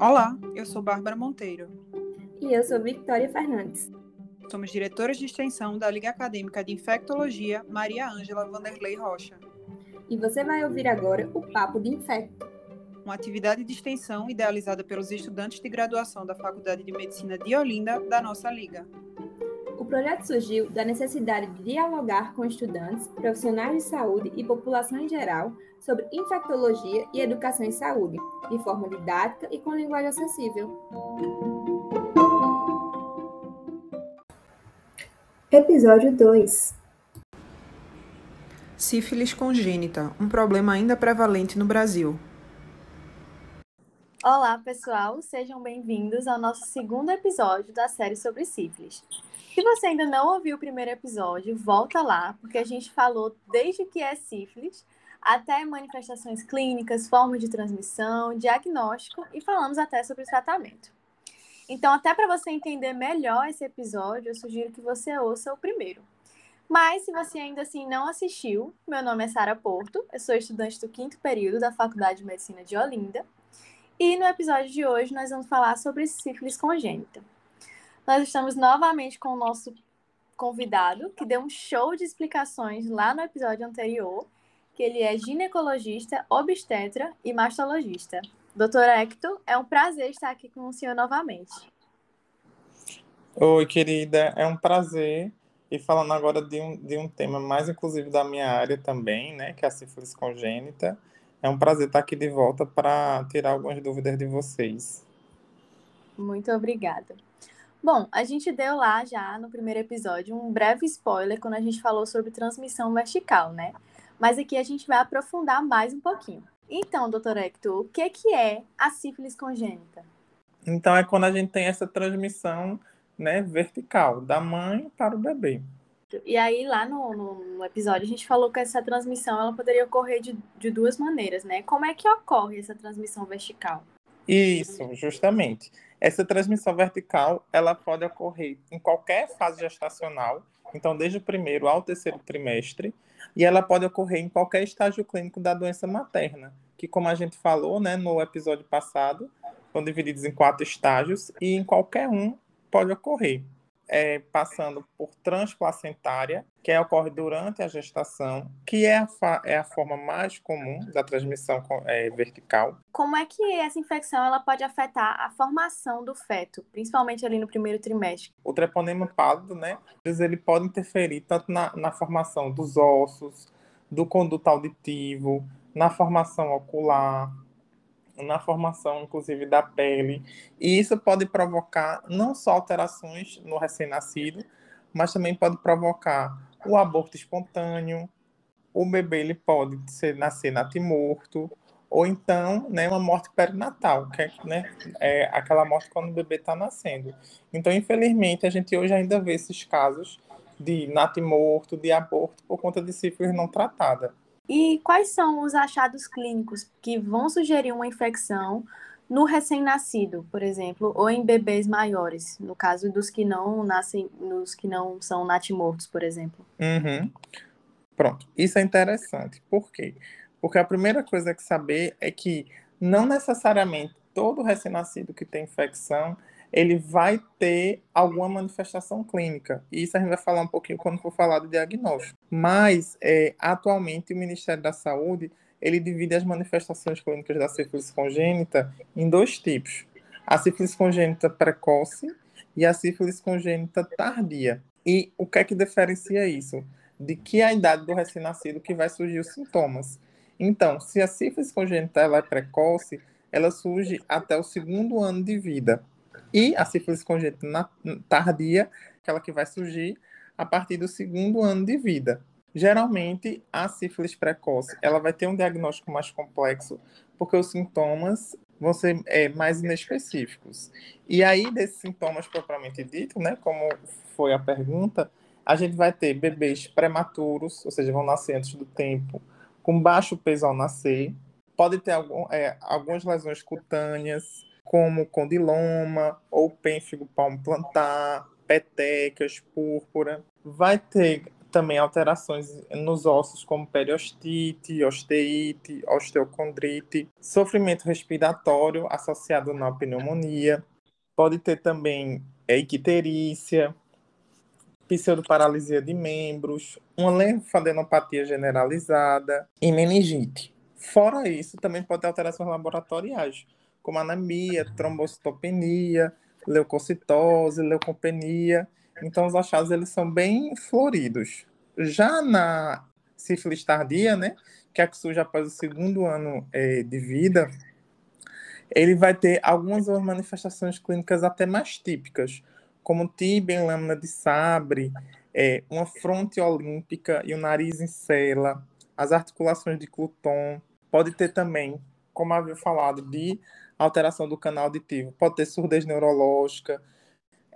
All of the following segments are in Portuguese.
Olá, eu sou Bárbara Monteiro. E eu sou Victoria Fernandes. Somos diretoras de extensão da Liga Acadêmica de Infectologia Maria Ângela Vanderlei Rocha. E você vai ouvir agora o Papo de Infecto, uma atividade de extensão idealizada pelos estudantes de graduação da Faculdade de Medicina de Olinda da nossa Liga. O projeto surgiu da necessidade de dialogar com estudantes, profissionais de saúde e população em geral sobre infectologia e educação em saúde, de forma didática e com linguagem acessível. Episódio 2 Sífilis congênita, um problema ainda prevalente no Brasil. Olá, pessoal, sejam bem-vindos ao nosso segundo episódio da série sobre sífilis. Se você ainda não ouviu o primeiro episódio, volta lá, porque a gente falou desde que é sífilis até manifestações clínicas, formas de transmissão, diagnóstico e falamos até sobre o tratamento. Então, até para você entender melhor esse episódio, eu sugiro que você ouça o primeiro. Mas, se você ainda assim não assistiu, meu nome é Sara Porto, eu sou estudante do quinto período da Faculdade de Medicina de Olinda. E no episódio de hoje nós vamos falar sobre sífilis congênita. Nós estamos novamente com o nosso convidado, que deu um show de explicações lá no episódio anterior, que ele é ginecologista, obstetra e mastologista. Doutor Hector, é um prazer estar aqui com o senhor novamente. Oi, querida, é um prazer. E falando agora de um, de um tema mais inclusive da minha área também, né, que é a sífilis congênita. É um prazer estar aqui de volta para tirar algumas dúvidas de vocês. Muito obrigada. Bom, a gente deu lá já no primeiro episódio um breve spoiler quando a gente falou sobre transmissão vertical, né? Mas aqui a gente vai aprofundar mais um pouquinho. Então, doutor Hector, o que, que é a sífilis congênita? Então, é quando a gente tem essa transmissão né, vertical, da mãe para o bebê. E aí, lá no, no, episódio, a gente falou que essa transmissão ela poderia ocorrer de, de duas maneiras, né? Como é que ocorre essa transmissão vertical? Isso, justamente. Essa transmissão vertical, ela pode ocorrer em qualquer fase gestacional, então desde o primeiro ao terceiro trimestre, e ela pode ocorrer em qualquer estágio clínico da doença materna, que como a gente falou, né, no episódio passado, são divididos em quatro estágios e em qualquer um pode ocorrer é, passando por transplacentária, que é, ocorre durante a gestação, que é a, é a forma mais comum da transmissão é, vertical. Como é que essa infecção ela pode afetar a formação do feto, principalmente ali no primeiro trimestre? O treponema pálido, né, ele pode interferir tanto na, na formação dos ossos, do conduto auditivo, na formação ocular, na formação, inclusive, da pele. E isso pode provocar não só alterações no recém-nascido, mas também pode provocar o aborto espontâneo. O bebê ele pode ser, nascer natimorto, ou então né, uma morte perinatal, que é, né, é aquela morte quando o bebê está nascendo. Então, infelizmente, a gente hoje ainda vê esses casos de natimorto, de aborto, por conta de sífilis não tratada. E quais são os achados clínicos que vão sugerir uma infecção no recém-nascido, por exemplo, ou em bebês maiores, no caso dos que não nascem, nos que não são natimortos, por exemplo? Uhum. Pronto, isso é interessante. Por quê? Porque a primeira coisa que saber é que não necessariamente todo recém-nascido que tem infecção ele vai ter alguma manifestação clínica. E isso a gente vai falar um pouquinho quando for falar do diagnóstico. Mas, é, atualmente, o Ministério da Saúde ele divide as manifestações clínicas da sífilis congênita em dois tipos. A sífilis congênita precoce e a sífilis congênita tardia. E o que é que diferencia isso? De que a idade do recém-nascido que vai surgir os sintomas. Então, se a sífilis congênita ela é precoce, ela surge até o segundo ano de vida. E a sífilis congênita tardia, aquela que vai surgir a partir do segundo ano de vida. Geralmente, a sífilis precoce, ela vai ter um diagnóstico mais complexo, porque os sintomas vão ser é, mais inespecíficos. E aí, desses sintomas propriamente dito, né, como foi a pergunta, a gente vai ter bebês prematuros, ou seja, vão nascer antes do tempo, com baixo peso ao nascer, pode ter algum, é, algumas lesões cutâneas, como condiloma ou pênfigo palmo plantar, petecas, púrpura. Vai ter também alterações nos ossos, como periostite, osteite, osteocondrite, sofrimento respiratório associado na pneumonia, pode ter também icterícia, pseudoparalisia de membros, uma linfadenopatia generalizada e meningite. Fora isso, também pode ter alterações laboratoriais, como anemia, trombocitopenia, leucocitose, leucopenia. Então, os achados eles são bem floridos. Já na sífilis tardia, né, que é a que surge após o segundo ano é, de vida, ele vai ter algumas manifestações clínicas até mais típicas, como tibia em lâmina de sabre, é, uma fronte olímpica e o nariz em cela, as articulações de Cluton. Pode ter também, como havia falado, de alteração do canal auditivo. Pode ter surdez neurológica,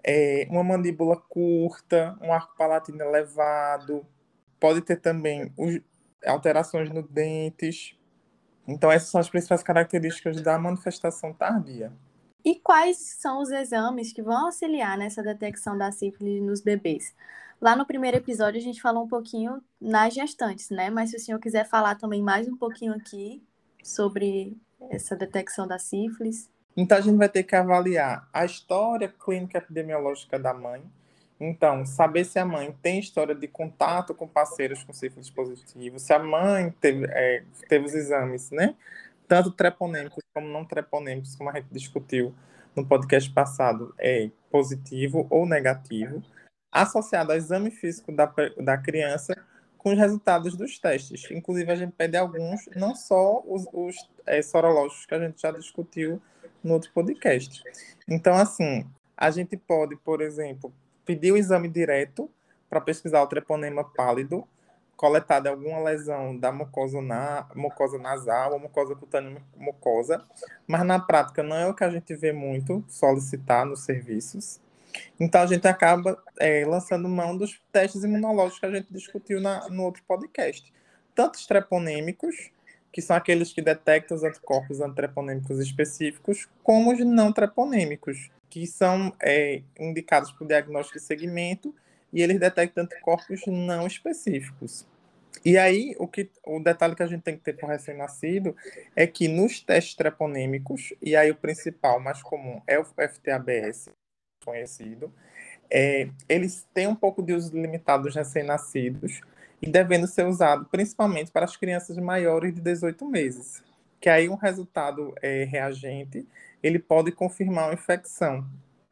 é, uma mandíbula curta, um arco palatino elevado. Pode ter também os, alterações nos dentes. Então, essas são as principais características da manifestação tardia. E quais são os exames que vão auxiliar nessa detecção da sífilis nos bebês? Lá no primeiro episódio a gente falou um pouquinho nas gestantes, né? Mas se o senhor quiser falar também mais um pouquinho aqui sobre essa detecção da sífilis. Então a gente vai ter que avaliar a história clínica epidemiológica da mãe. Então, saber se a mãe tem história de contato com parceiros com sífilis positivo, se a mãe teve, é, teve os exames, né? Tanto treponêmicos como não treponêmicos, como a gente discutiu no podcast passado, é positivo ou negativo, associado ao exame físico da, da criança com os resultados dos testes. Inclusive, a gente pede alguns, não só os, os é, sorológicos que a gente já discutiu no outro podcast. Então, assim, a gente pode, por exemplo, pedir o exame direto para pesquisar o treponema pálido, coletado em alguma lesão da mucosa, na, mucosa nasal ou mucosa cutânea mucosa, mas na prática não é o que a gente vê muito solicitar nos serviços. Então a gente acaba é, lançando mão dos testes imunológicos que a gente discutiu na, no outro podcast. Tanto os treponêmicos, que são aqueles que detectam os anticorpos antitreponêmicos específicos, como os não treponêmicos, que são é, indicados para o diagnóstico de segmento e eles detectam anticorpos não específicos. E aí, o, que, o detalhe que a gente tem que ter para o recém-nascido é que nos testes treponêmicos, e aí o principal, mais comum, é o FTABS, conhecido, é, eles têm um pouco de uso limitado dos recém-nascidos e devendo ser usado principalmente para as crianças maiores de 18 meses, que aí um resultado é, reagente ele pode confirmar uma infecção.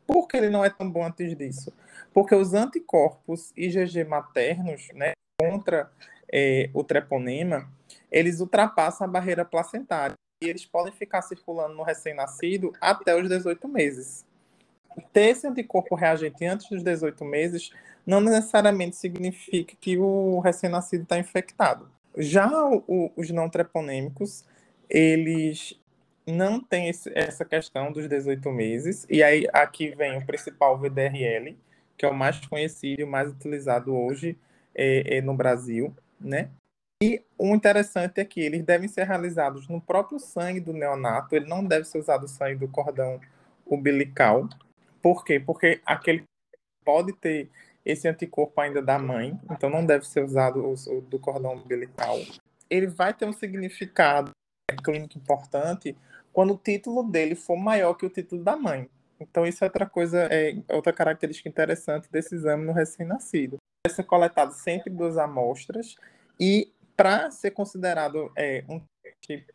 Por que ele não é tão bom antes disso? Porque os anticorpos IgG maternos, né, contra é, o treponema, eles ultrapassam a barreira placentária e eles podem ficar circulando no recém-nascido até os 18 meses ter esse anticorpo reagente antes dos 18 meses não necessariamente significa que o recém-nascido está infectado. Já o, os não treponêmicos, eles não têm esse, essa questão dos 18 meses, e aí aqui vem o principal VDRL, que é o mais conhecido e o mais utilizado hoje é, é no Brasil, né? E o interessante é que eles devem ser realizados no próprio sangue do neonato, ele não deve ser usado o sangue do cordão umbilical, por quê? Porque aquele pode ter esse anticorpo ainda da mãe, então não deve ser usado o, do cordão umbilical. Ele vai ter um significado clínico importante quando o título dele for maior que o título da mãe. Então isso é outra coisa, é outra característica interessante desse exame no recém-nascido. Deve ser coletado sempre duas amostras e para ser considerado é, um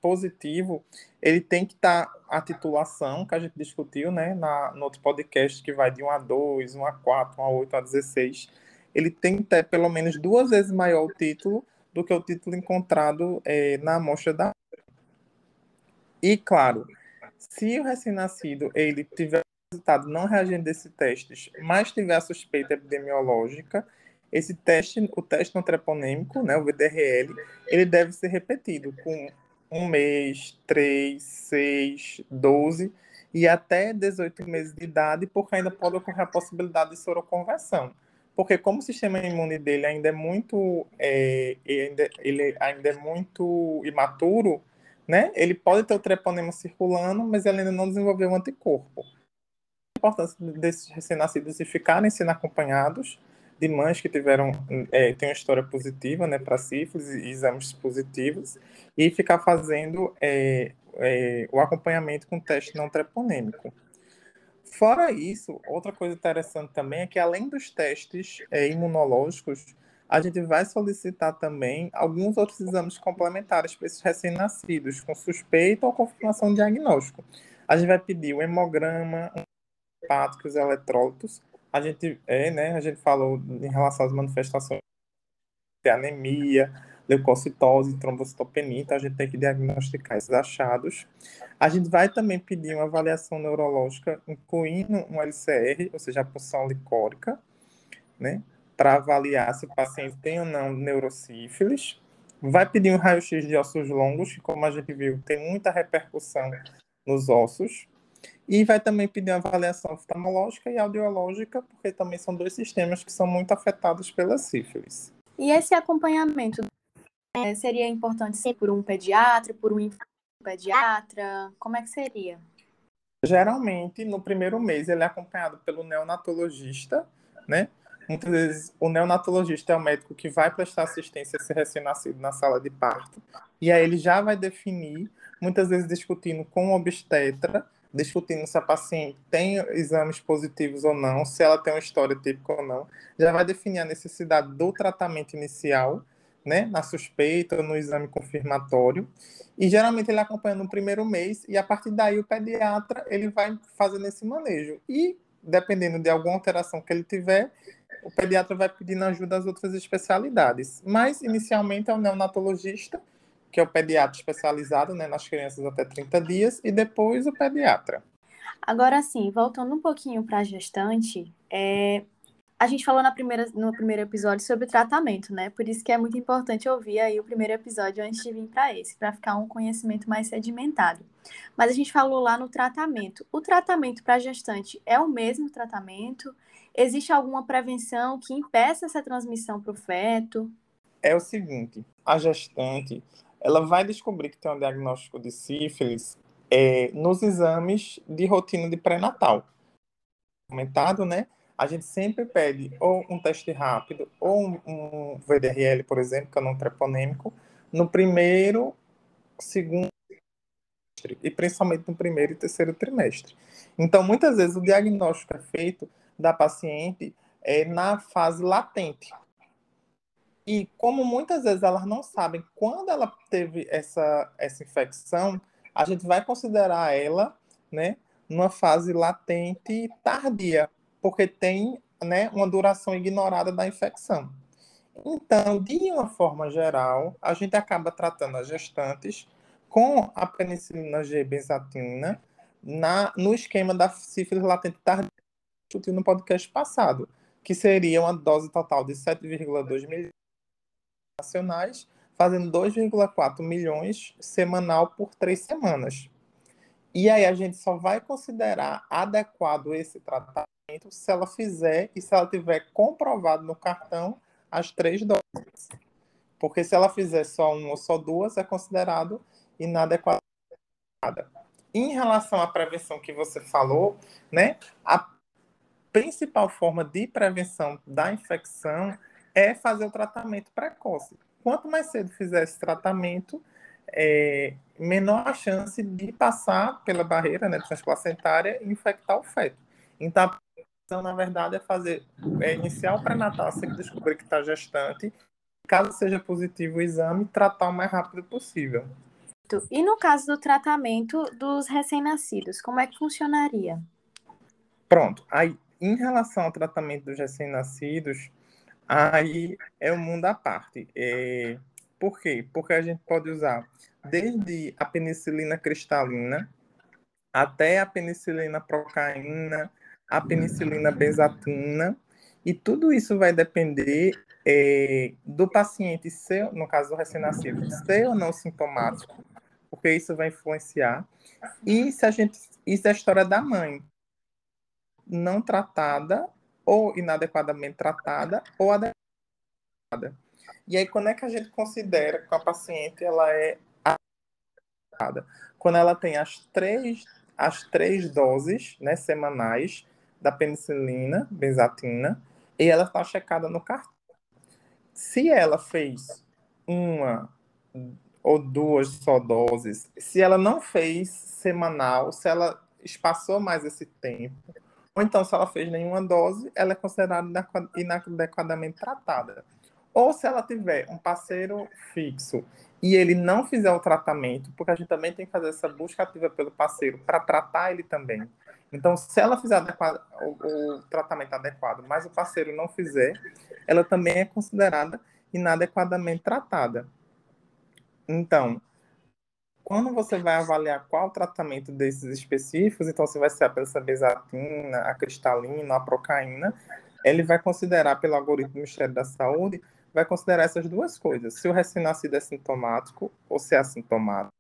positivo, ele tem que estar tá a titulação que a gente discutiu, né, na, no outro podcast que vai de 1 a 2, 1 a 4, 1 a 8, 1 a 16. Ele tem que ter pelo menos duas vezes maior o título do que o título encontrado é, na amostra da. E claro, se o recém-nascido ele tiver resultado não reagindo desse teste, mas tiver a suspeita epidemiológica, esse teste, o teste não né, o VDRL, ele deve ser repetido com um mês, três, seis, doze e até 18 meses de idade, porque ainda pode ocorrer a possibilidade de soroconversão. Porque como o sistema imune dele ainda é muito, é, ainda, ele ainda é muito imaturo, né? Ele pode ter o treponema circulando, mas ele ainda não desenvolveu o anticorpo. A importância desses recém-nascidos de ficarem sendo acompanhados de mães que tiveram, é, tem uma história positiva, né, para sífilis, exames positivos, e ficar fazendo é, é, o acompanhamento com teste não treponêmico. Fora isso, outra coisa interessante também é que além dos testes é, imunológicos, a gente vai solicitar também alguns outros exames complementares para esses recém-nascidos, com suspeita ou confirmação de diagnóstico. A gente vai pedir o hemograma, hepáticos, eletrólitos. A gente, é, né, a gente falou em relação às manifestações de anemia, leucocitose, trombocitopenia, então a gente tem que diagnosticar esses achados. A gente vai também pedir uma avaliação neurológica, incluindo um LCR, ou seja, a punção licórica, né, para avaliar se o paciente tem ou não neurosífilis. Vai pedir um raio-x de ossos longos, que, como a gente viu, tem muita repercussão nos ossos. E vai também pedir uma avaliação oftalmológica e audiológica, porque também são dois sistemas que são muito afetados pela sífilis. E esse acompanhamento é, seria importante ser por um pediatra, por um pediatra? Como é que seria? Geralmente, no primeiro mês, ele é acompanhado pelo neonatologista, né? Muitas vezes, o neonatologista é o médico que vai prestar assistência a esse recém-nascido na sala de parto. E aí ele já vai definir, muitas vezes discutindo com o obstetra, discutindo se a paciente tem exames positivos ou não, se ela tem uma história típica ou não. Já vai definir a necessidade do tratamento inicial, né, na suspeita no exame confirmatório. E geralmente ele acompanha no primeiro mês e a partir daí o pediatra ele vai fazendo esse manejo. E dependendo de alguma alteração que ele tiver, o pediatra vai pedindo ajuda às outras especialidades. Mas, inicialmente, é o neonatologista, que é o pediatra especializado né, nas crianças até 30 dias, e depois o pediatra. Agora, sim, voltando um pouquinho para a gestante, é... a gente falou na primeira, no primeiro episódio sobre tratamento, né? Por isso que é muito importante ouvir aí o primeiro episódio antes de vir para esse, para ficar um conhecimento mais sedimentado. Mas a gente falou lá no tratamento. O tratamento para gestante é o mesmo tratamento? Existe alguma prevenção que impeça essa transmissão para o feto? É o seguinte, a gestante, ela vai descobrir que tem um diagnóstico de sífilis é, nos exames de rotina de pré-natal. Comentado, né? A gente sempre pede ou um teste rápido ou um, um VDRL, por exemplo, que é não treponêmico, no primeiro, segundo e principalmente no primeiro e terceiro trimestre. Então, muitas vezes o diagnóstico é feito da paciente é, na fase latente. E como muitas vezes elas não sabem quando ela teve essa, essa infecção, a gente vai considerar ela né, numa fase latente tardia, porque tem né, uma duração ignorada da infecção. Então, de uma forma geral, a gente acaba tratando as gestantes com a penicilina G benzatina na, no esquema da sífilis latente tardia discutiu no podcast passado, que seria uma dose total de 7,2 milhões nacionais, fazendo 2,4 milhões semanal por três semanas. E aí a gente só vai considerar adequado esse tratamento se ela fizer e se ela tiver comprovado no cartão as três doses. Porque se ela fizer só uma ou só duas, é considerado inadequado. Em relação à prevenção que você falou, né, a principal forma de prevenção da infecção é fazer o tratamento precoce. Quanto mais cedo fizer esse tratamento, é, menor a chance de passar pela barreira né, transplacentária e infectar o feto. Então, a prevenção, na verdade, é fazer é iniciar o pré-natal assim que descobrir que está gestante. Caso seja positivo o exame, tratar o mais rápido possível. E no caso do tratamento dos recém-nascidos, como é que funcionaria? Pronto. Aí, em relação ao tratamento dos recém-nascidos, aí é um mundo à parte. É... Por quê? Porque a gente pode usar desde a penicilina cristalina até a penicilina procaína, a penicilina benzatina, e tudo isso vai depender é, do paciente ser, no caso do recém-nascido, ser ou não sintomático, porque isso vai influenciar, e se a gente, isso é a história da mãe, não tratada, ou inadequadamente tratada, ou adequada. E aí, quando é que a gente considera que a paciente ela é adequada? Quando ela tem as três, as três doses né, semanais da penicilina, benzatina, e ela está checada no cartão. Se ela fez uma ou duas só doses, se ela não fez semanal, se ela espaçou mais esse tempo, ou então se ela fez nenhuma dose, ela é considerada inadequadamente tratada. Ou se ela tiver um parceiro fixo e ele não fizer o tratamento, porque a gente também tem que fazer essa busca ativa pelo parceiro para tratar ele também. Então, se ela fizer adequado, o, o, tratamento adequado, mas o parceiro não fizer, ela também é considerada inadequadamente tratada. Então, quando você vai avaliar qual tratamento desses específicos, então se vai ser a pensabezatina, a cristalina, a procaína, ele vai considerar, pelo algoritmo do Ministério da Saúde, vai considerar essas duas coisas, se o recém-nascido é sintomático ou se é assintomático.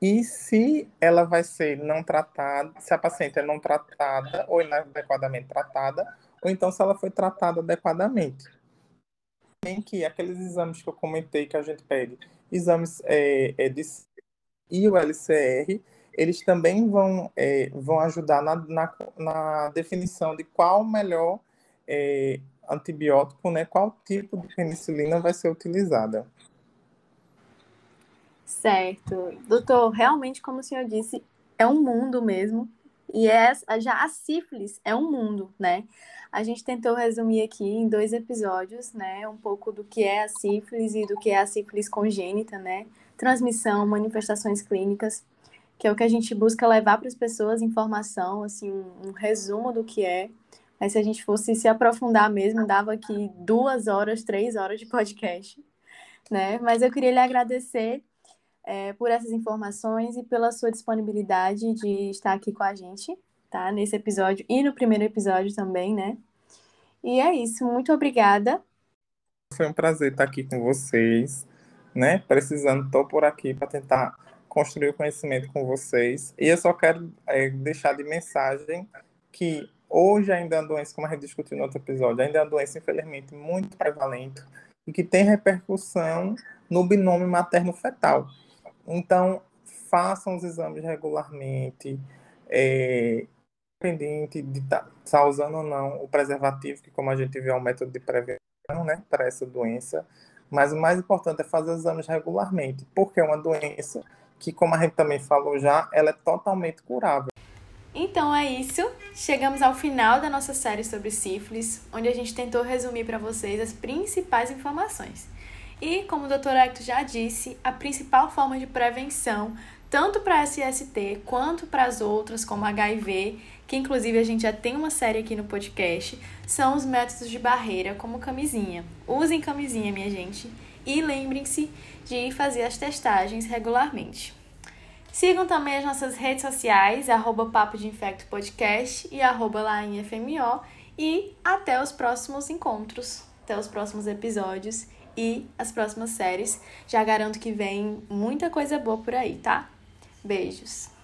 E se ela vai ser não tratada, se a paciente é não tratada ou inadequadamente tratada, ou então se ela foi tratada adequadamente. Tem que aqueles exames que eu comentei que a gente pede, exames é, é de e o LCR, eles também vão, é, vão ajudar na, na, na, definição de qual melhor é, antibiótico, né, qual tipo de penicilina vai ser utilizada. Certo. Doutor, realmente, como o senhor disse, é um mundo mesmo. E é, já a sífilis é um mundo, né? A gente tentou resumir aqui em dois episódios, né? Um pouco do que é a sífilis e do que é a sífilis congênita, né? Transmissão, manifestações clínicas, que é o que a gente busca levar para as pessoas informação, assim, um, um resumo do que é. Mas se a gente fosse se aprofundar mesmo, dava aqui duas horas, três horas de podcast, né? Mas eu queria lhe agradecer é, por essas informações e pela sua disponibilidade de estar aqui com a gente, tá? Nesse episódio e no primeiro episódio também, né? E é isso, muito obrigada. Foi um prazer estar aqui com vocês, né? Precisando, estou por aqui para tentar construir o conhecimento com vocês. E eu só quero é, deixar de mensagem que hoje ainda é uma doença, como a gente discutiu no outro episódio, ainda é uma doença, infelizmente, muito prevalente e que tem repercussão no binômio materno-fetal. Então, façam os exames regularmente, é, independente de estar tá, tá usando ou não o preservativo, que como a gente viu é um método de prevenção né, para essa doença. Mas o mais importante é fazer exames regularmente, porque é uma doença que, como a gente também falou já, ela é totalmente curável. Então é isso. Chegamos ao final da nossa série sobre sífilis, onde a gente tentou resumir para vocês as principais informações. E, como o Dr. Hector já disse, a principal forma de prevenção, tanto para SST quanto para as outras, como HIV, que inclusive a gente já tem uma série aqui no podcast, são os métodos de barreira, como camisinha. Usem camisinha, minha gente, e lembrem-se de fazer as testagens regularmente. Sigam também as nossas redes sociais, arroba Papo de Infecto Podcast e arroba FMO, e até os próximos encontros, até os próximos episódios e as próximas séries. Já garanto que vem muita coisa boa por aí, tá? Beijos!